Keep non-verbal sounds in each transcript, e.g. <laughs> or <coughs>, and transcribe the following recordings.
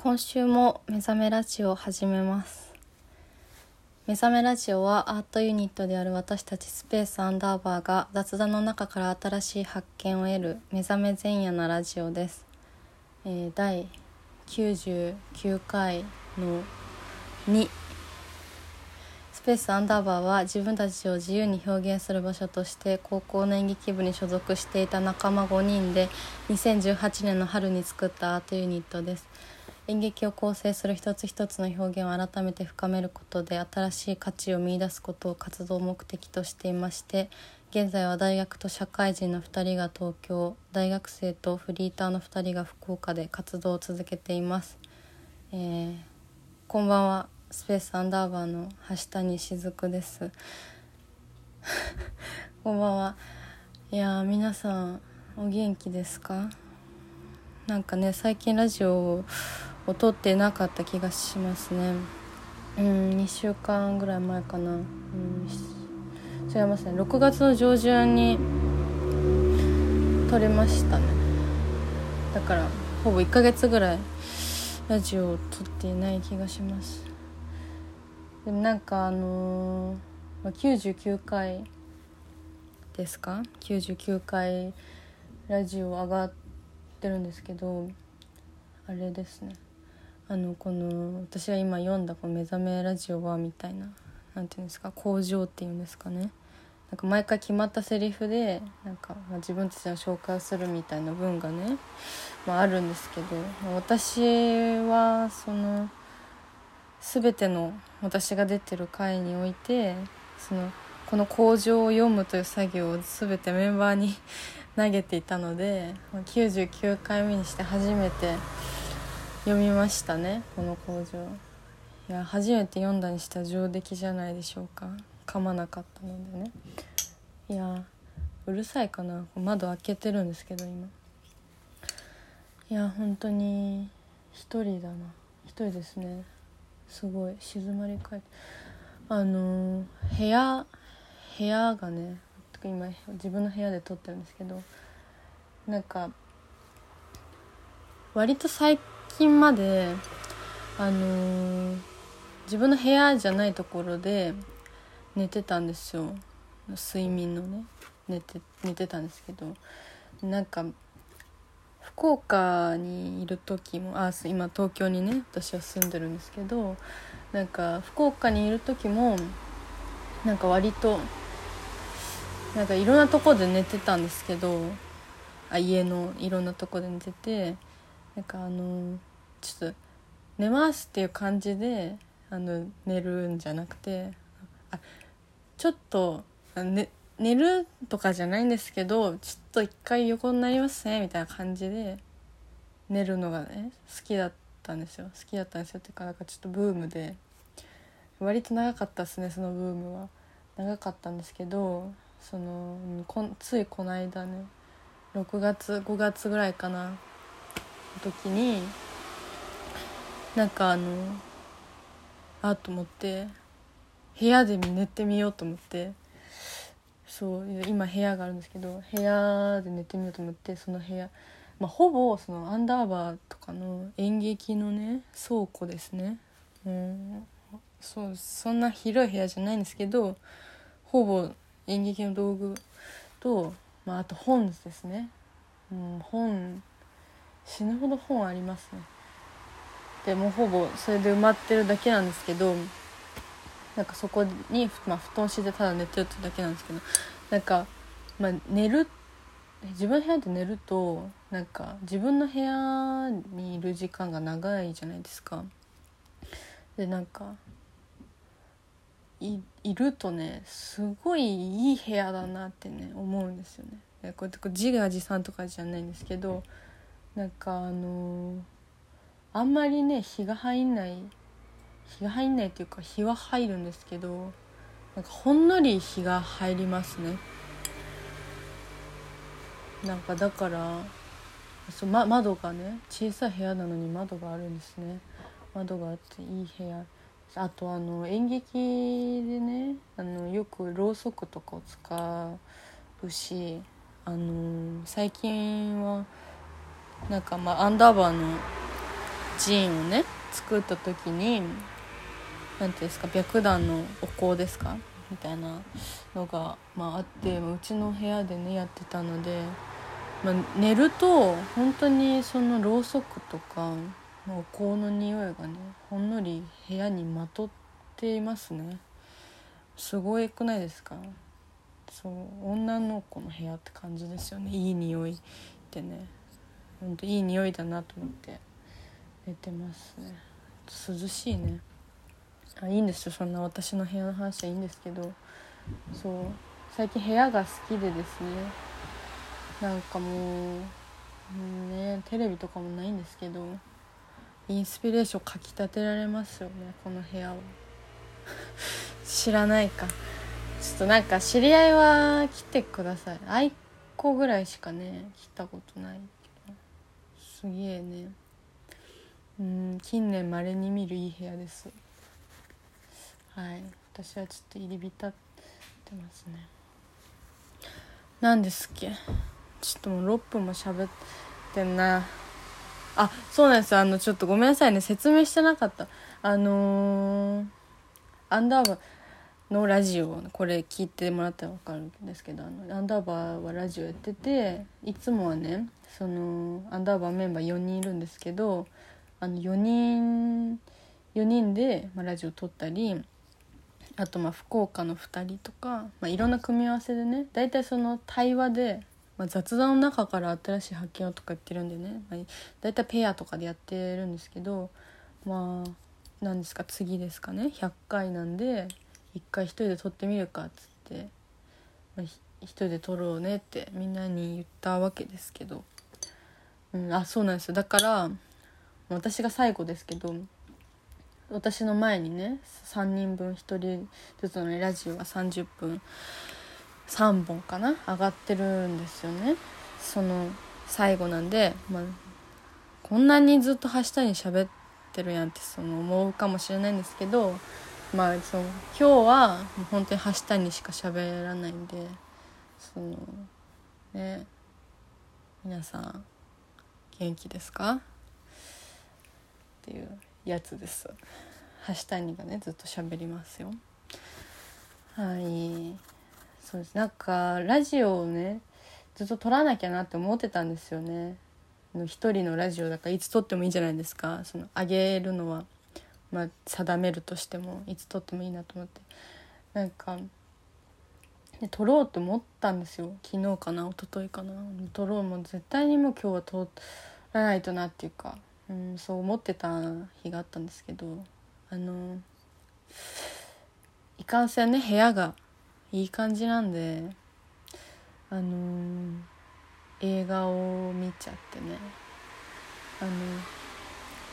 今週も目覚めラジオを始めます。目覚めラジオはアートユニットである私たちスペースアンダーバーが雑談の中から新しい発見を得る目覚め前夜なラジオです、えー、第99回の2スペースアンダーバーは自分たちを自由に表現する場所として高校の演劇部に所属していた仲間5人で2018年の春に作ったアートユニットです。演劇を構成する一つ一つの表現を改めて深めることで新しい価値を見いだすことを活動目的としていまして現在は大学と社会人の2人が東京大学生とフリーターの2人が福岡で活動を続けています、えー、こんばんは。スペースアンダーバーの橋谷雫です。<laughs> こんばんは。いや皆さんお元気ですか？なんかね最近ラジオをを撮ってなかった気がしますね。うん2週間ぐらい前かな。うん違いますね。6月の上旬に撮れましたね。だからほぼ1ヶ月ぐらいラジオを撮っていない気がします。でもなんかあのー、99回ですか？99回ラジオ上がってるんですけどあれですね。あのこの私が今読んだこの「目覚めラジオは」みたいな何て言うんですか工場っていうんですかね。なんか毎回決まったセリフでなんか、まあ、自分たちの紹介をするみたいな文がね、まあ、あるんですけど、私はその全ての私が出てる回においてそのこの工場を読むという作業を全てメンバーに <laughs> 投げていたので99回目にして初めて読みましたねこの工場。いや初めて読んだにしては上出来じゃないでしょうか。噛まなかったのでね。いやうるさいかな。窓開けてるんですけど今。いや本当に一人だな。一人ですね。すごい。静まり返って。あの部屋部屋がね今自分の部屋で撮ってるんですけどなんか割と最近近まであのー、自分の部屋じゃないところで寝てたんですよ。睡眠のね。寝て寝てたんですけど。なんか福岡にいる時もあ今東京にね私は住んでるんですけどなんか福岡にいる時もなんか割となんかいろんなとこで寝てたんですけどあ家のいろんなとこで寝ててなんかあのちょっと寝ますっていう感じであの寝るんじゃなくてあちょっと、ね、寝るとかじゃないんですけどちょっと一回横になりますねみたいな感じで寝るのがね好きだったんですよ。好きだったんですよっていうかなんかちょっとブームで割と長かったですねそのブームは。長かったんですけどそのこついこの間ね6月5月ぐらいかな時になんかあのあと思って部屋で寝てみようと思ってそう今部屋があるんですけど部屋で寝てみようと思ってその部屋、まあ、ほぼそのアンダーバーとかの演劇のね倉庫ですね。うん。そうそんな広い部屋じゃないんですけどほぼ演劇の道具と、まあ、あと本ですね、うん、本死ぬほど本ありますね。でもほぼそれで埋まってるだけなんですけどなんかそこに、まあ、布団敷いてただ寝てるってだけなんですけどなんか、まあ、寝る自分の部屋で寝るとなんか自分の部屋にいる時間が長いじゃないですか。でなんかいるとねすごいいい部屋だなってね思うんですよね。でこうやって自画自賛とかじゃないんですけどなんかあのー、あんまりね日が入んない日が入んないっていうか日は入るんですけどなんかほんのり日が入りますね。なんかだからそ、ま、窓がね小さい部屋なのに窓があるんですね窓があっていい部屋あとあの演劇でねあのよくろうそくとかを使うしあの最近はなんかまあアンダーバーの寺院をね作った時に何ていうんですか白檀のお香ですかみたいなのが、まあ、あってうちの部屋でねやってたので、まあ、寝ると本当にそのろうそくとかお香の匂いがねほんのり部屋にまとっていますね。すごいくないですか？そう女の子の部屋って感じですよね。いい匂いってね。ほんといい匂いだなと思って。寝てますね。涼しいね。あいいんですよ。そんな私の部屋の話はいいんですけど。そう。最近部屋が好きでですね。なんかもう、うんね、テレビとかもないんですけどインスピレーションかきたてられますよねこの部屋は。<laughs> 知らないか。ちょっとなんか知り合いは来てください。愛子ぐらいしかね来たことないけど。すげえね。うん近年まれに見るいい部屋です。はい。私はちょっと入り浸ってますね。何ですっけ？ちょっともう6分も喋ってんな。あそうなんです。あのちょっとごめんなさいね。説明してなかった。あのー、アンダーバーのラジオこれ聞いてもらったら分かるんですけどあのアンダーバーはラジオやってていつもはねそのアンダーバーメンバー4人いるんですけどあの4人4人で、まあ、ラジオ撮ったりあとまあ福岡の2人とか、まあ、いろんな組み合わせでね大体その対話で、まあ、雑談の中から新しい発見をとか言ってるんでね、まあ、大体ペアとかでやってるんですけどまあ何ですか次ですかね100回なんで。一回一人で撮ってみるかっつって、まあ、一人で撮ろうねってみんなに言ったわけですけど、うん、あそうなんですよだから私が最後ですけど私の前にね3人分1人ずつの、ラジオが30分3本かな上がってるんですよね。その最後なんで、まあ、こんなにずっとはしたに喋ってるやんってその思うかもしれないんですけどまあそう今日はもう本当にはしたにしか喋らないんでそのね皆さん元気ですか？っていうやつです。はしたにがねずっと喋りますよ。はい。そうです。なんかラジオをねずっと撮らなきゃなって思ってたんですよね。一人のラジオだからいつ撮ってもいいじゃないですか。その上げるのはまあ、定めるとしてもいつ撮ってもいいなと思って。なんかで撮ろうと思ったんですよ。昨日かな一昨日かな。撮ろうもう絶対にもう今日は撮らないとなっていうか、うん、そう思ってた日があったんですけどあのいかんせんね部屋がいい感じなんであの映画を見ちゃってね。あの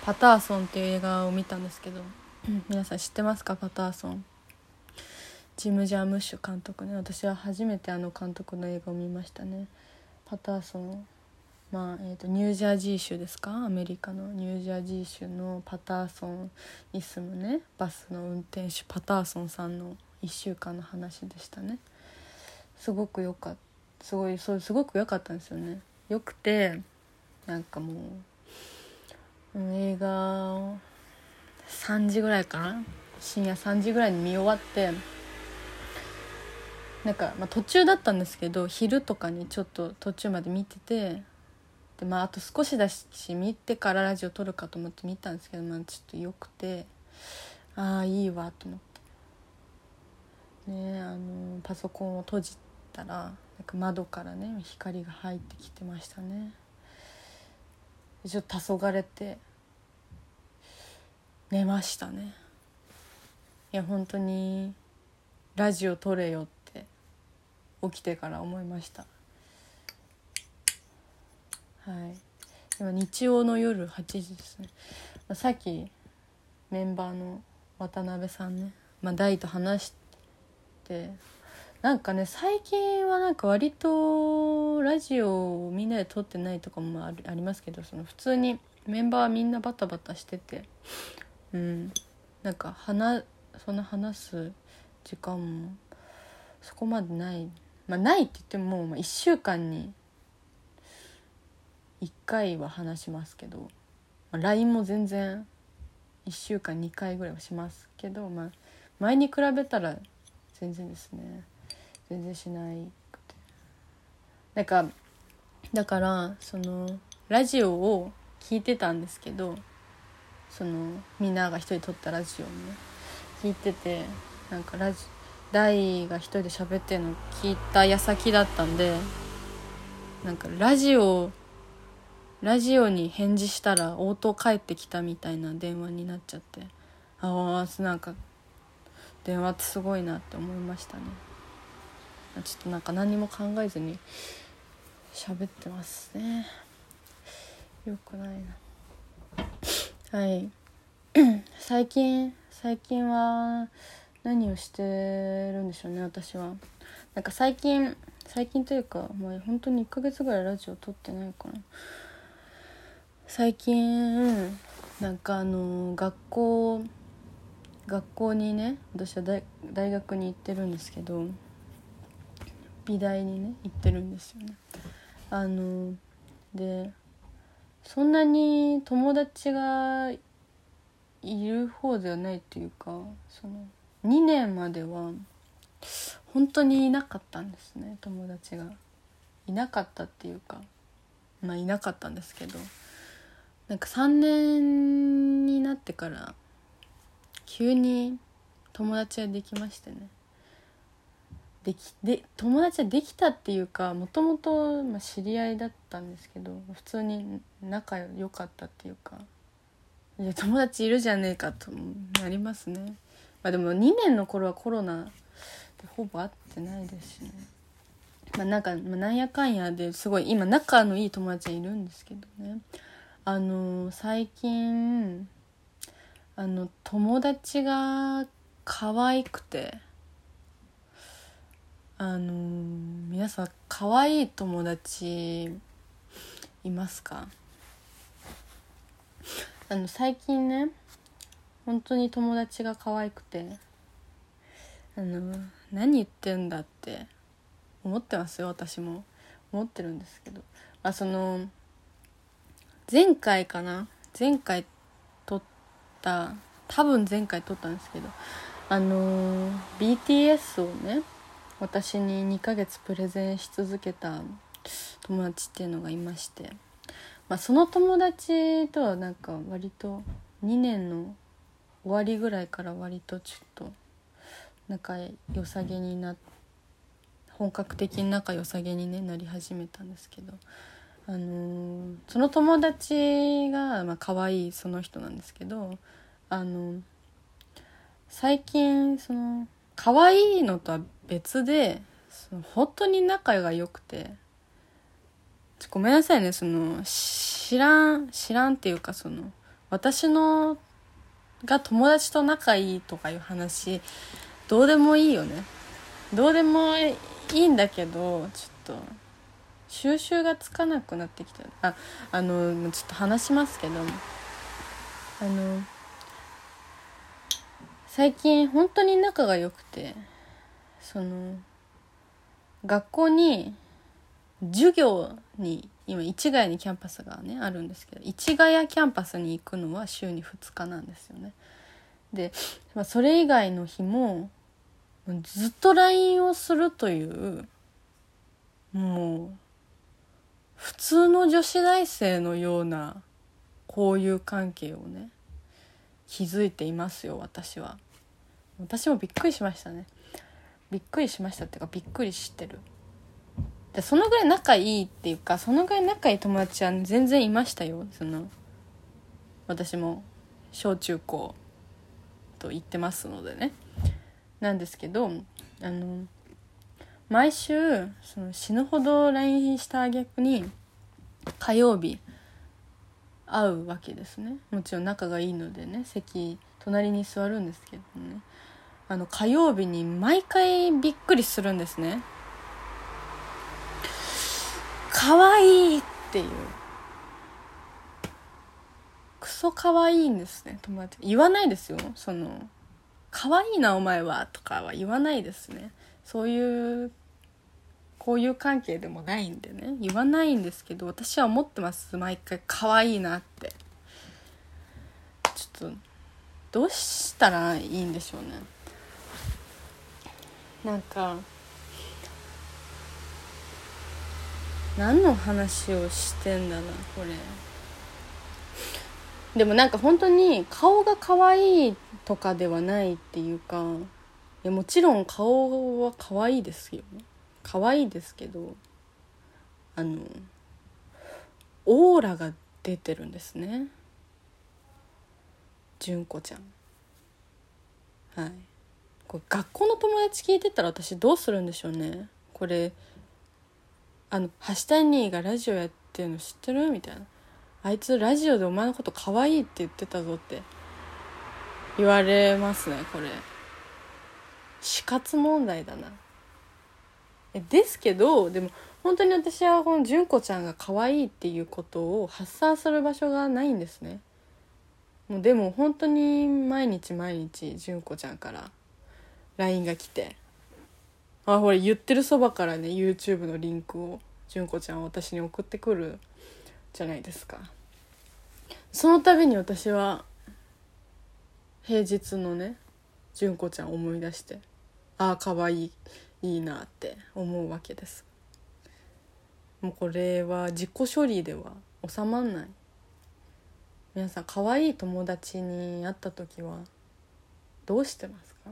パターソンっていう映画を見たんですけど、<clears throat> 皆さん知ってますか？パターソン。ジム・ジャームッシュ監督ね。私は初めてあの監督の映画を見ましたね。パターソン。まあえーと、ニュージャージー州ですか？アメリカのニュージャージー州のパターソンに住むね。バスの運転手パターソンさんの1週間の話でしたね。すごくよかったすごいそうすごく良かったんですよね。よくてなんかもう映画を3時ぐらいかな？深夜3時ぐらいに見終わってなんか、まあ、途中だったんですけど昼とかにちょっと途中まで見ててで、まあ、あと少しだし見てからラジオ撮るかと思って見たんですけど、まあ、ちょっとよくてああいいわと思って。ねあのパソコンを閉じたらなんか窓からね光が入ってきてましたね。ちょっと黄昏れて寝ましたね。いや本当にラジオ撮れよって起きてから思いました。はい。今日曜の夜8時ですね。さっきメンバーの渡辺さんねまあ大と話してなんかね最近はなんか割とラジオをみんなで撮ってないとかもありますけどその普通にメンバーはみんなバタバタしててうん。なんか話そんな話す時間もそこまでない。まあないって言っても、まあ、1週間に1回は話しますけど、LINE も全然1週間2回ぐらいはしますけど、まあ、前に比べたら全然ですね。全然しないくて。なんかだからそのラジオを聞いてたんですけどそのみんなが一人撮ったラジオをね聞いててなんかラジ大が一人で喋ってるの聞いた矢先だったんでなんかラジオラジオに返事したら応答返ってきたみたいな電話になっちゃって。ああなんか電話ってすごいなって思いましたね。ちょっとなんか何も考えずに喋ってますね。よくないな。はい。<coughs> 最近最近は何をしてるんでしょうね私は。なんか最近最近というかもう本当に1ヶ月ぐらいラジオ撮ってないかな。最近なんかあの学校学校にね私は大大学に行ってるんですけど美大にね行ってるんですよね。あのでそんなに友達がいる方ではないというかその2年までは本当にいなかったんですね友達が。いなかったっていうかまあいなかったんですけどなんか3年になってから急に友達ができましてね。できで友達はできたっていうかもともと知り合いだったんですけど普通に仲良かったっていうかいや友達いるじゃねえかとなりますね。まあでも2年の頃はコロナでほぼ会ってないですしね。まあなんか、まあ、なんやかんやですごい今仲のいい友達はいるんですけどね。あの最近あの友達が可愛くてあの皆さん可愛い友達いますか？あの最近ね本当に友達が可愛くてあの何言ってんだって思ってますよ私も。思ってるんですけど。あその前回かな？前回撮った多分前回撮ったんですけどあの BTS をね私に2ヶ月プレゼンし続けた友達っていうのがいまして、まあ、その友達とはなんか割と2年の終わりぐらいから割とちょっと仲良さげにな本格的に仲良さげに、ね、なり始めたんですけど、あのー、その友達が、まあ可愛いその人なんですけど、あのー、最近その可愛いのとは別でその本当に仲が良くてごめんなさいねその知らん知らんっていうかその私のが友達と仲いいとかいう話どうでもいいよね。どうでもいいんだけどちょっと収集がつかなくなってきたああのちょっと話しますけどあの最近本当に仲が良くてその学校に授業に今市ヶ谷にキャンパスがねあるんですけど市ヶ谷キャンパスに行くのは週に2日なんですよね。で、まあ、それ以外の日もずっと LINE をするというもう普通の女子大生のような交友関係をね築いていますよ私は。私もびっくりしましたね。びっくりしましたっていうかびっくりしてる。でそのぐらい仲いいっていうかそのぐらい仲いい友達は全然いましたよ。その私も小中高と言ってますのでね。なんですけどあの毎週その死ぬほど LINE した逆に火曜日会うわけですね。もちろん仲がいいのでね席隣に座るんですけどね。あの火曜日に毎回びっくりするんですね。可愛いっていう。クソ可愛いんですね友達。言わないですよ。その可愛いなお前はとかは言わないですね。そういうこういう関係でもないんでね。言わないんですけど私は思ってます。毎回可愛いなって。ちょっとどうしたらいいんでしょうね。なんか何の話をしてんだなこれ。でもなんか本当に顔が可愛いとかではないっていうかやもちろん顔は可愛いですよ可愛いですけどあのオーラが出てるんですね。純子ちゃん。はい。これ学校の友達聞いてたら私どうするんでしょうね。これあの橋谷がラジオやってるの知ってる？みたいな。あいつラジオでお前のこと可愛いって言ってたぞって言われますねこれ。死活問題だな。ですけどでも本当に私はこの純子ちゃんが可愛いっていうことを発散する場所がないんですね。もうでも本当に毎日毎日純子ちゃんから LINE が来てあほら言ってるそばからね YouTube のリンクを純子ちゃんは私に送ってくるじゃないですか。その度に私は平日のね純子ちゃんを思い出してああ可愛いいいなって思うわけです。もうこれは自己処理では収まんない。皆さん可愛い友達に会った時はどうしてますか？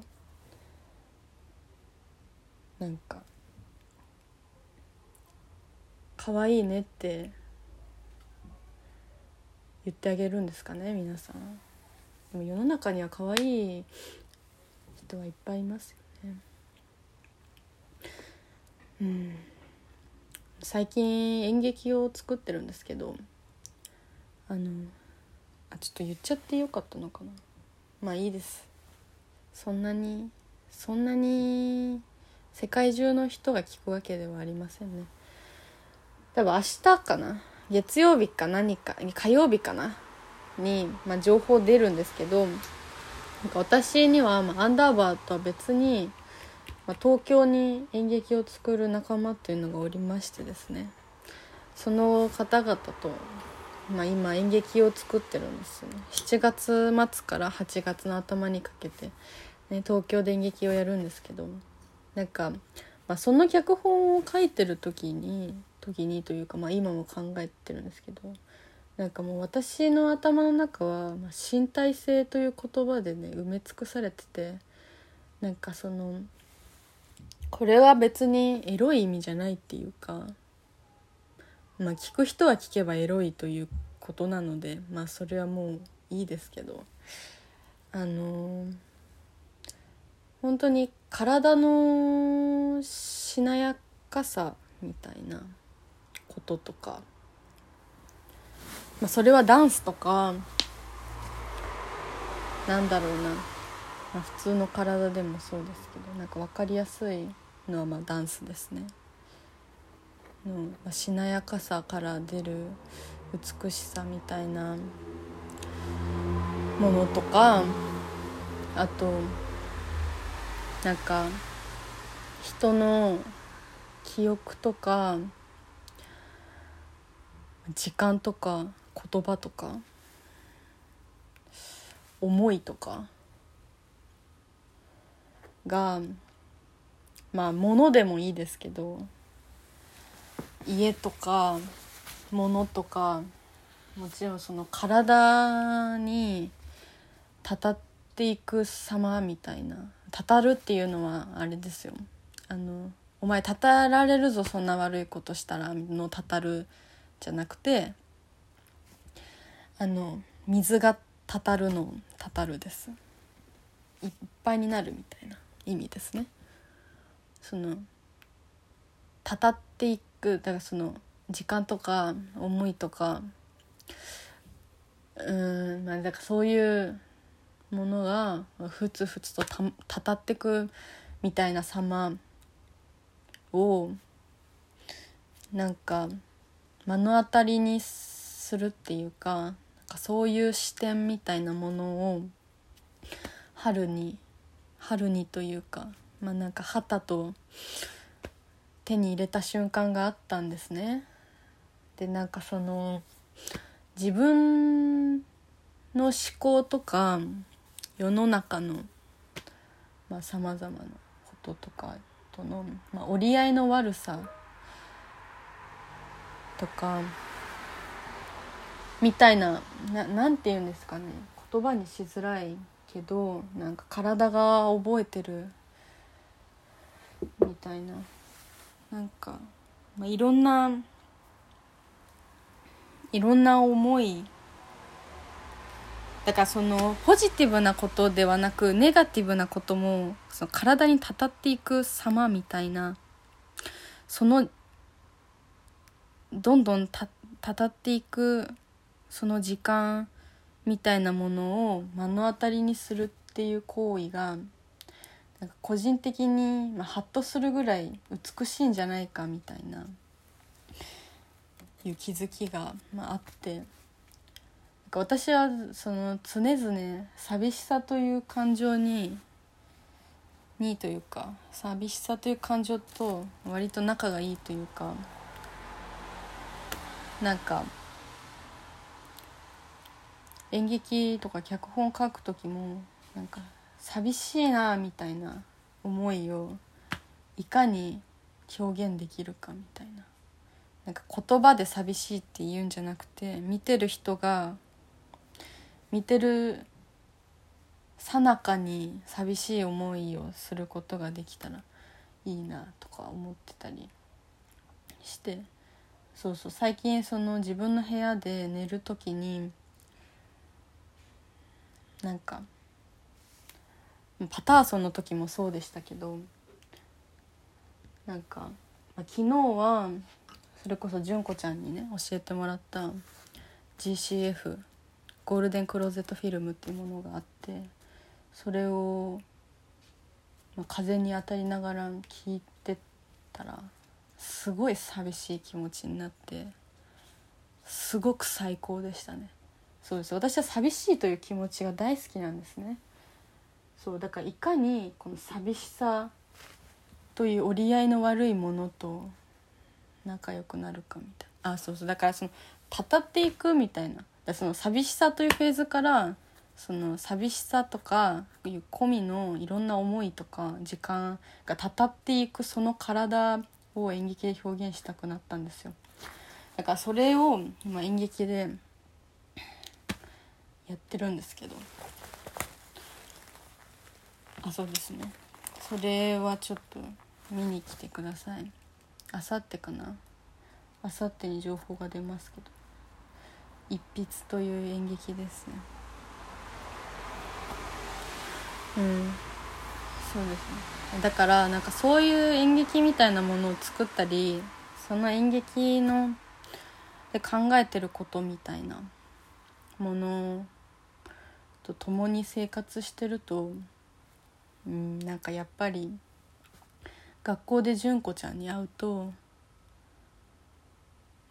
なんか可愛いねって言ってあげるんですかね皆さん。でも世の中には可愛い人はいっぱいいますよね最近演劇を作ってるんですけどあのあちょっと言っちゃってよかったのかな。まあいいです。そんなにそんなに世界中の人が聞くわけではありませんね。多分明日かな。月曜日か何か火曜日かな。に、まあ、情報出るんですけどなんか私には、まあ、アンダーバーとは別にまあ、東京に演劇を作る仲間っていうのがおりましてですねその方々と、まあ、今演劇を作ってるんですよね。7月末から8月の頭にかけて、ね、東京で演劇をやるんですけどなんか、まあ、その脚本を書いてる時に時にというか、まあ、今も考えてるんですけどなんかもう私の頭の中は、ま、身体性という言葉でね埋め尽くされててなんかそのこれは別にエロい意味じゃないっていうかまあ聞く人は聞けばエロいということなのでまあそれはもういいですけどあのー、本当に体のしなやかさみたいなこととか、まあ、それはダンスとかなんだろうな、まあ、普通の体でもそうですけどなんか分かりやすいのはまあダンスですね。の、まあ、しなやかさから出る美しさみたいなものとかあとなんか人の記憶とか時間とか言葉とか思いとかがまあ物でもいいですけど家とか物とかもちろんその体にたたっていく様みたいなたたるっていうのはあれですよ。あのお前たたられるぞそんな悪いことしたらのたたるじゃなくてあの水がたたるのたたるです。いっぱいになるみたいな意味ですね。そのたたっていくだからその時間とか思いとかうんまあだからそういうものがふつふつとたたたってくみたいな様をなんか目の当たりにするっていうかなんかそういう視点みたいなものを春に春にというかまあなんか旗と手に入れた瞬間があったんですね。でなんかその自分の思考とか世の中のさまざ、まなこととかとの、まあ、折り合いの悪さとかみたいなななんて言うんですかね言葉にしづらいけどなんか体が覚えてるたいな。なんか、まあ、いろんないろんな思い。だからそのポジティブなことではなくネガティブなこともその体にたたっていく様みたいな。そのどんどんたたたっていくその時間みたいなものを目の当たりにするっていう行為がなんか個人的に、まあ、ハッとするぐらい美しいんじゃないかみたいないう気づきが、まあ、ってなんか私はその常々寂しさという感情ににというか寂しさという感情と割と仲がいいというかなんか演劇とか脚本書く時もなんか寂しいなみたいな思いをいかに表現できるかみたいな。なんか言葉で寂しいって言うんじゃなくて見てる人が見てるさなかに寂しい思いをすることができたらいいなとか思ってたりして。そうそう最近その自分の部屋で寝る時になんかパターソンの時もそうでしたけどなんか、ま、昨日はそれこそ純子ちゃんにね教えてもらった GCF ゴールデンクローゼットフィルムっていうものがあってそれを、まあ、風に当たりながら聞いてたらすごい寂しい気持ちになってすごく最高でしたね。そうです私は寂しいという気持ちが大好きなんですねそうだからいかにこの寂しさという折り合いの悪いものと仲良くなるかみたいな。あそうそうだからそのたたっていくみたいな。だその寂しさというフェーズからその寂しさとかいう込みのいろんな思いとか時間がたたっていくその体を演劇で表現したくなったんですよ。だからそれを今演劇でやってるんですけど。あそうですね。それはちょっと見に来てください。あさってかな。あさってに情報が出ますけど。一筆という演劇ですね。うん。そうですね。だからなんかそういう演劇みたいなものを作ったりその演劇ので考えてることみたいなものと共に生活してるとうんなんかやっぱり学校で純子ちゃんに会うと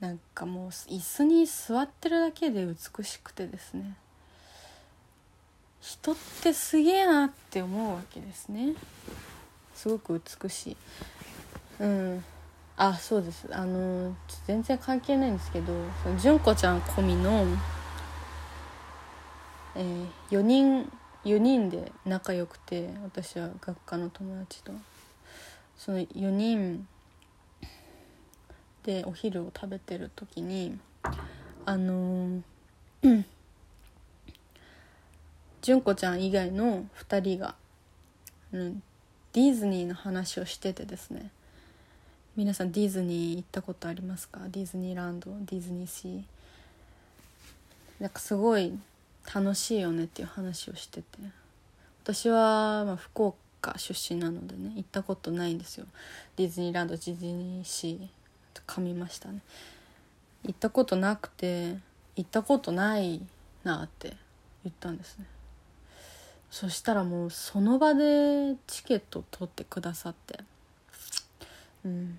なんかもう椅子に座ってるだけで美しくてですね。人ってすげえなって思うわけですね。すごく美しい。うん。あそうです。あの全然関係ないんですけど純子ちゃん込みのえー、4人4人で仲良くて私は学科の友達と。その4人でお昼を食べてる時にあの、<clears throat> 純子ちゃん以外の2人が、ディズニーの話をしててですね。皆さんディズニー行ったことありますか？ディズニーランドディズニーシー。なんかすごい楽しいよねっていう話をしてて。私はま福岡出身なのでね行ったことないんですよ。ディズニーランドディズニーシー噛みましたね。行ったことなくて行ったことないなって言ったんですね。そしたらもうその場でチケット取ってくださってうん。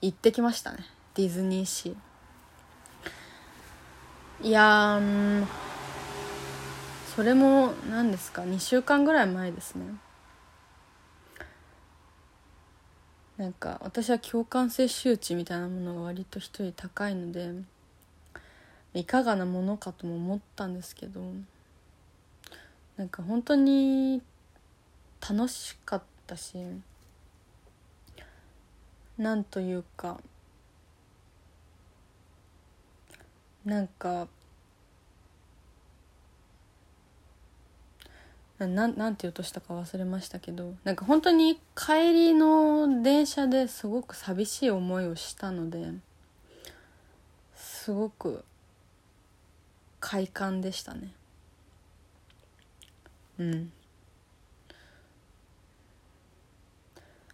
行ってきましたね。ディズニーシー。いやそれも何ですか？2週間ぐらい前ですね。なんか私は共感性周知みたいなものが割と一人高いのでいかがなものかとも思ったんですけどなんか本当に楽しかったしなんというかなんかななんて言うとしたか忘れましたけどなんか本当に帰りの電車ですごく寂しい思いをしたのですごく快感でしたね。うん。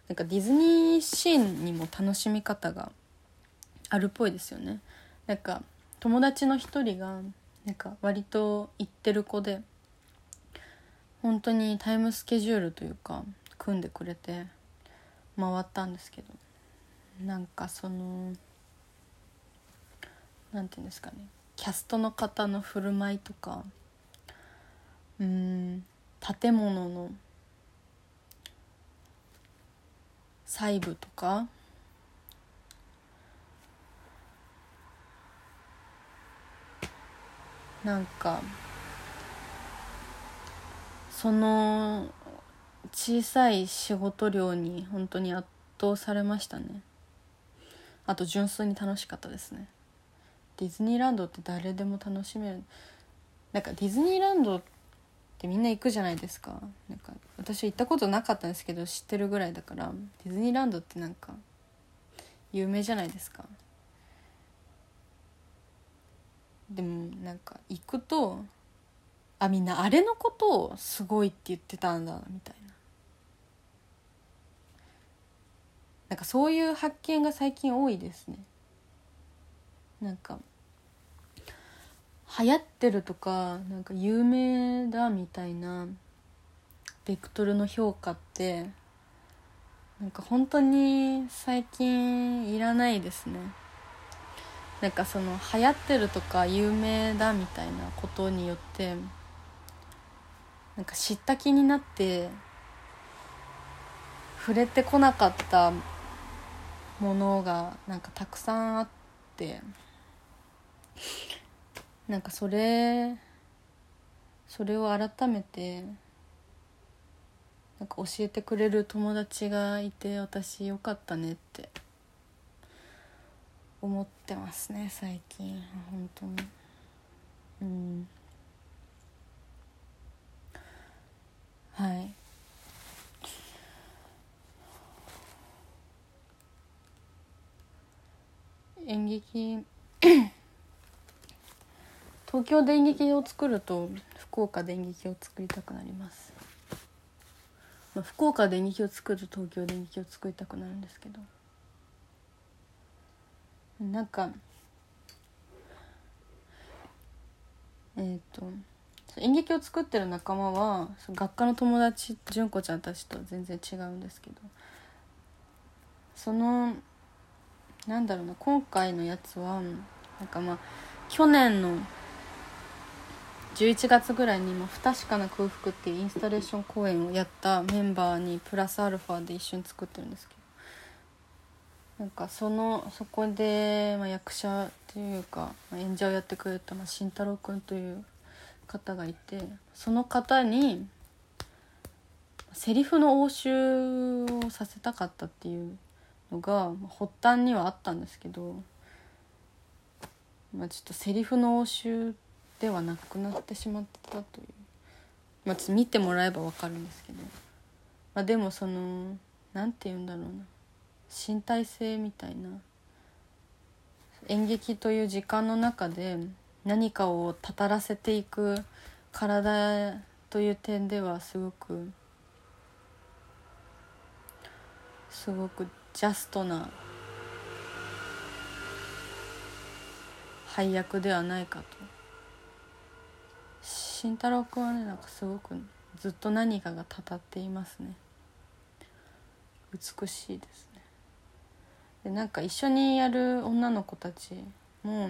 なんかディズニーシーンにも楽しみ方があるっぽいですよね。なんか友達の一人がなんか割と行ってる子で本当にタイムスケジュールというか組んでくれて回ったんですけどなんかそのなんていうんですかねキャストの方の振る舞いとかうん建物の細部とかなんかその小さい仕事量に本当に圧倒されましたね。あと純粋に楽しかったですね。ディズニーランドって誰でも楽しめる。なんかディズニーランドってみんな行くじゃないですか。なんか私行ったことなかったんですけど知ってるぐらいだからディズニーランドってなんか有名じゃないですか。でもなんか行くとあみんなあれのことをすごいって言ってたんだみたいな。なんかそういう発見が最近多いですね。なんか流行ってるとかなんか有名だみたいなベクトルの評価ってなんか本当に最近いらないですね。なんかその流行ってるとか有名だみたいなことによってなんか知った気になって触れてこなかったものがなんかたくさんあってなんかそれそれを改めてなんか教えてくれる友達がいて私よかったねって。思ってますね最近。本当に。うん。はい。演劇 <coughs> 東京で演劇を作ると福岡で演劇を作りたくなります。まあ、福岡で演劇を作ると東京で演劇を作りたくなるんですけど。なんかえっ、ー、と演劇を作ってる仲間は学科の友達純子ちゃんたちとは全然違うんですけどそのなんだろうな今回のやつはなんかまあ去年の11月ぐらいに「不確かな空腹」っていうインスタレーション公演をやったメンバーにプラスアルファで一緒に作ってるんですけどなんかそのそこで、まあ、役者っていうか、まあ、演者をやってくれた、まあ、慎太郎君という方がいてその方にセリフの応酬をさせたかったっていうのが発端にはあったんですけど、まあ、ちょっとセリフの応酬ではなくなってしまったという、まあ、ちょっと見てもらえば分かるんですけど、まあ、でもその何て言うんだろうな。身体性みたいな。演劇という時間の中で何かをたたらせていく体という点ではすごくすごくジャストな配役ではないかと。慎太郎君はねなんかすごくずっと何かがたたっていますね。美しいです。でなんか一緒にやる女の子たちも、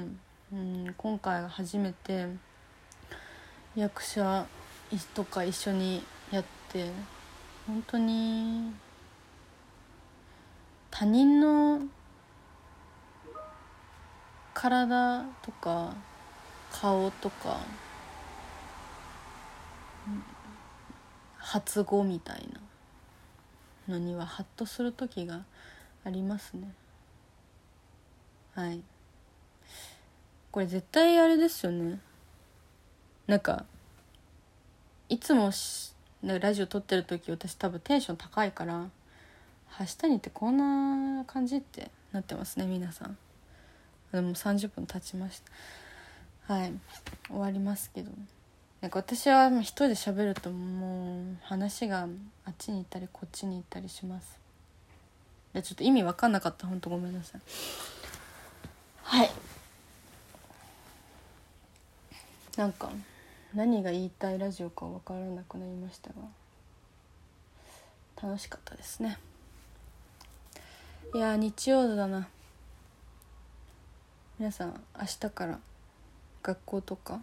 うん、今回初めて役者とか一緒にやって本当に他人の体とか顔とか発語みたいなのにはハッとする時がありますね。はい。これ絶対あれですよね。なんかいつもラジオ撮ってる時私多分テンション高いから「はしたにってこんな感じ?」ってなってますね皆さん。でも30分経ちました。はい。終わりますけど。なんか私は一人で喋るともう話があっちに行ったりこっちに行ったりします。でちょっと意味分かんなかった。ほんとごめんなさい。はい。なんか何が言いたいラジオか分からなくなりましたが楽しかったですね。いや日曜だな。皆さん明日から学校とか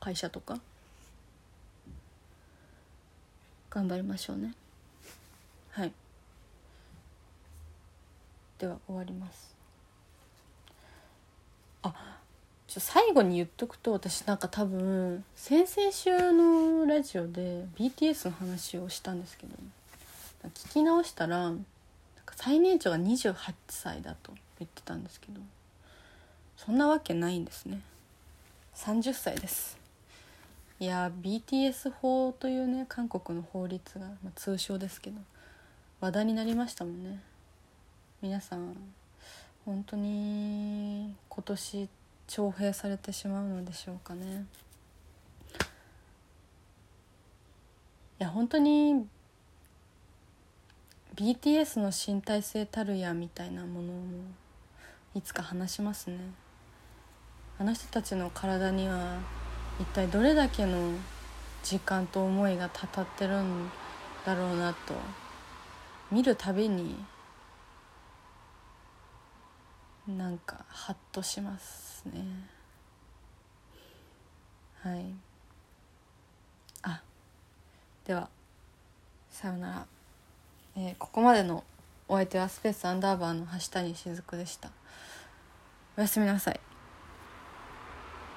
会社とか頑張りましょうね。はい。では終わります。あちょ最後に言っとくと私なんか多分先々週のラジオで BTS の話をしたんですけど聞き直したら最年長が28歳だと言ってたんですけどそんなわけないんですね。30歳です。いや BTS 法というね韓国の法律が、まあ、通称ですけど話題になりましたもんね。皆さん本当に今年徴兵されてしまうのでしょうかね。いや本当に BTS の身体性たるやみたいなものもいつか話しますね。あの人たちの体には一体どれだけの時間と思いがたたってるんだろうなと。見るたびになんかハッとしますね。はい。あではさようなら、えー、ここまでのお相手はスペースアンダーバーの橋谷雫でした。おやすみなさい。